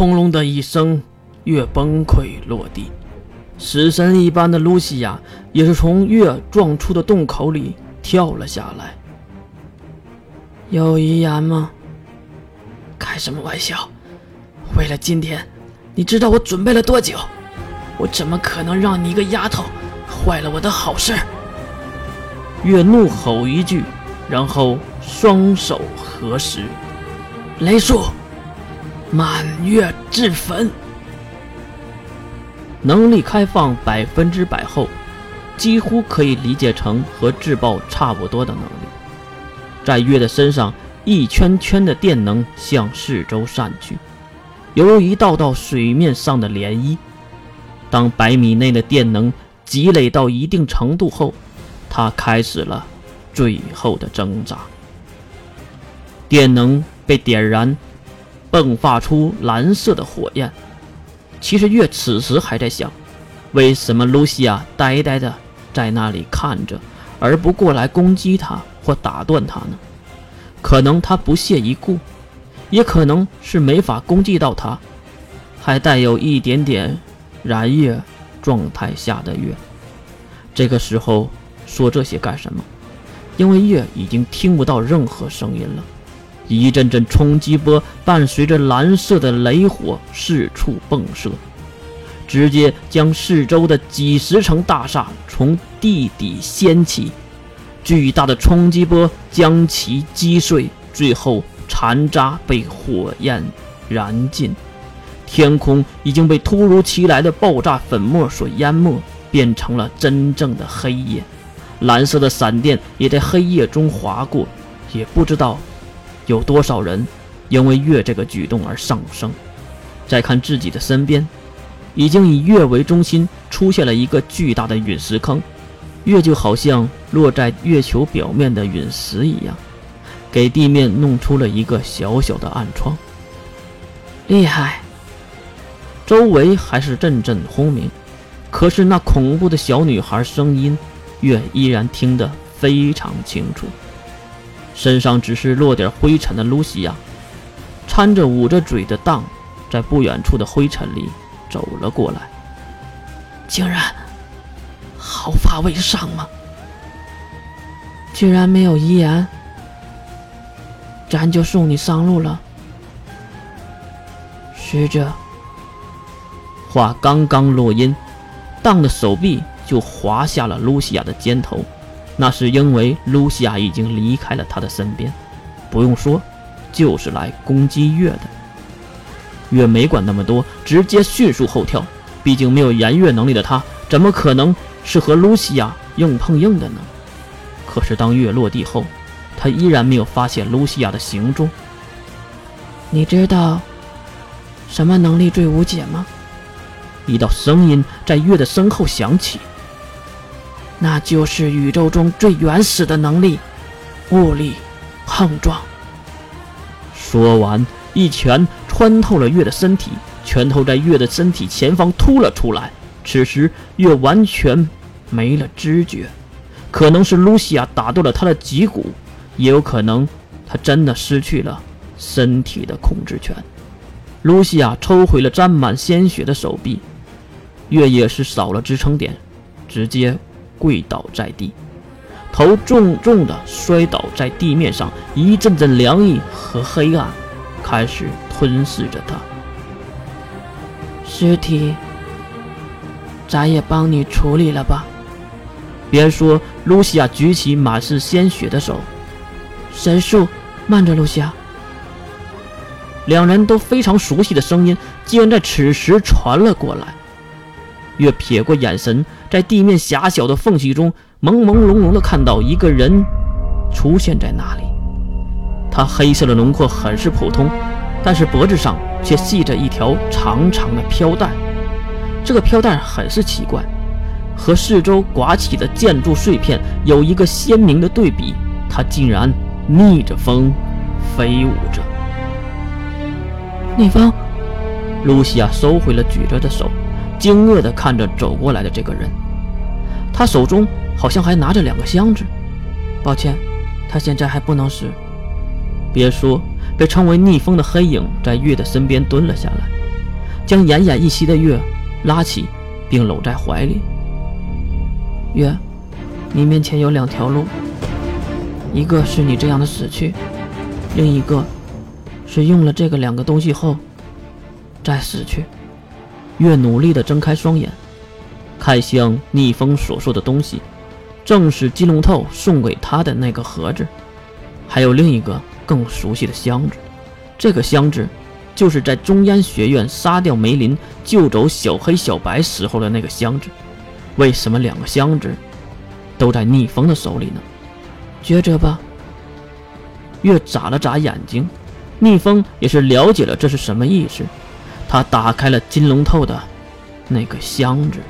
轰隆的一声，月崩溃落地。死神一般的露西亚也是从月撞出的洞口里跳了下来。有遗言吗？开什么玩笑！为了今天，你知道我准备了多久？我怎么可能让你一个丫头坏了我的好事？月怒吼一句，然后双手合十，雷术，满月之坟。能力开放百分之百后，几乎可以理解成和自爆差不多的能力。在月的身上，一圈圈的电能向四周散去，犹如一道道水面上的涟漪。当百米内的电能积累到一定程度后，他开始了最后的挣扎。电能被点燃，迸发出蓝色的火焰。其实月此时还在想，为什么露西亚呆呆的在那里看着，而不过来攻击他或打断他呢？可能他不屑一顾，也可能是没法攻击到他，还带有一点点燃月状态下的月。这个时候说这些干什么？因为月已经听不到任何声音了。一阵阵冲击波伴随着蓝色的雷火四处迸射，直接将四周的几十层大厦从地底掀起，巨大的冲击波将其击碎，最后残渣被火焰燃尽，天空已经被突如其来的爆炸粉末所淹没，变成了真正的黑夜。蓝色的闪电也在黑夜中划过，也不知道。有多少人因为月这个举动而上升？再看自己的身边，已经以月为中心出现了一个巨大的陨石坑，月就好像落在月球表面的陨石一样，给地面弄出了一个小小的暗疮。厉害！周围还是阵阵轰鸣，可是那恐怖的小女孩声音，月依然听得非常清楚。身上只是落点灰尘的露西亚，掺着捂着嘴的当，在不远处的灰尘里走了过来。竟然毫发未伤吗？居然没有遗言，咱就送你上路了。使者，话刚刚落音，荡的手臂就滑下了露西亚的肩头。那是因为露西亚已经离开了他的身边，不用说，就是来攻击月的。月没管那么多，直接迅速后跳。毕竟没有燃月能力的他，怎么可能是和露西亚硬碰硬的呢？可是当月落地后，他依然没有发现露西亚的行踪。你知道什么能力最无解吗？一道声音在月的身后响起。那就是宇宙中最原始的能力——物理碰撞。说完，一拳穿透了月的身体，拳头在月的身体前方突了出来。此时，月完全没了知觉，可能是露西亚打断了他的脊骨，也有可能他真的失去了身体的控制权。露西亚抽回了沾满鲜血的手臂，月也是少了支撑点，直接。跪倒在地，头重重的摔倒在地面上，一阵阵凉意和黑暗开始吞噬着他。尸体，咱也帮你处理了吧。别说，露西亚举起满是鲜血的手。神树，慢着，露西亚。两人都非常熟悉的声音，竟然在此时传了过来。月撇过眼神，在地面狭小的缝隙中，朦朦胧胧地看到一个人出现在那里。他黑色的轮廓很是普通，但是脖子上却系着一条长长的飘带。这个飘带很是奇怪，和四周刮起的建筑碎片有一个鲜明的对比。它竟然逆着风飞舞着。逆风，露西亚收回了举着的手。惊愕地看着走过来的这个人，他手中好像还拿着两个箱子。抱歉，他现在还不能使。别说，被称为逆风的黑影在月的身边蹲了下来。将奄奄一息的月拉起，并搂在怀里。月，你面前有两条路，一个是你这样的死去，另一个是用了这个两个东西后再死去。越努力地睁开双眼，看向逆风所说的东西，正是金龙透送给他的那个盒子，还有另一个更熟悉的箱子。这个箱子，就是在中央学院杀掉梅林、救走小黑、小白时候的那个箱子。为什么两个箱子都在逆风的手里呢？抉择吧。月眨了眨眼睛，逆风也是了解了这是什么意思。他打开了金龙透的那个箱子。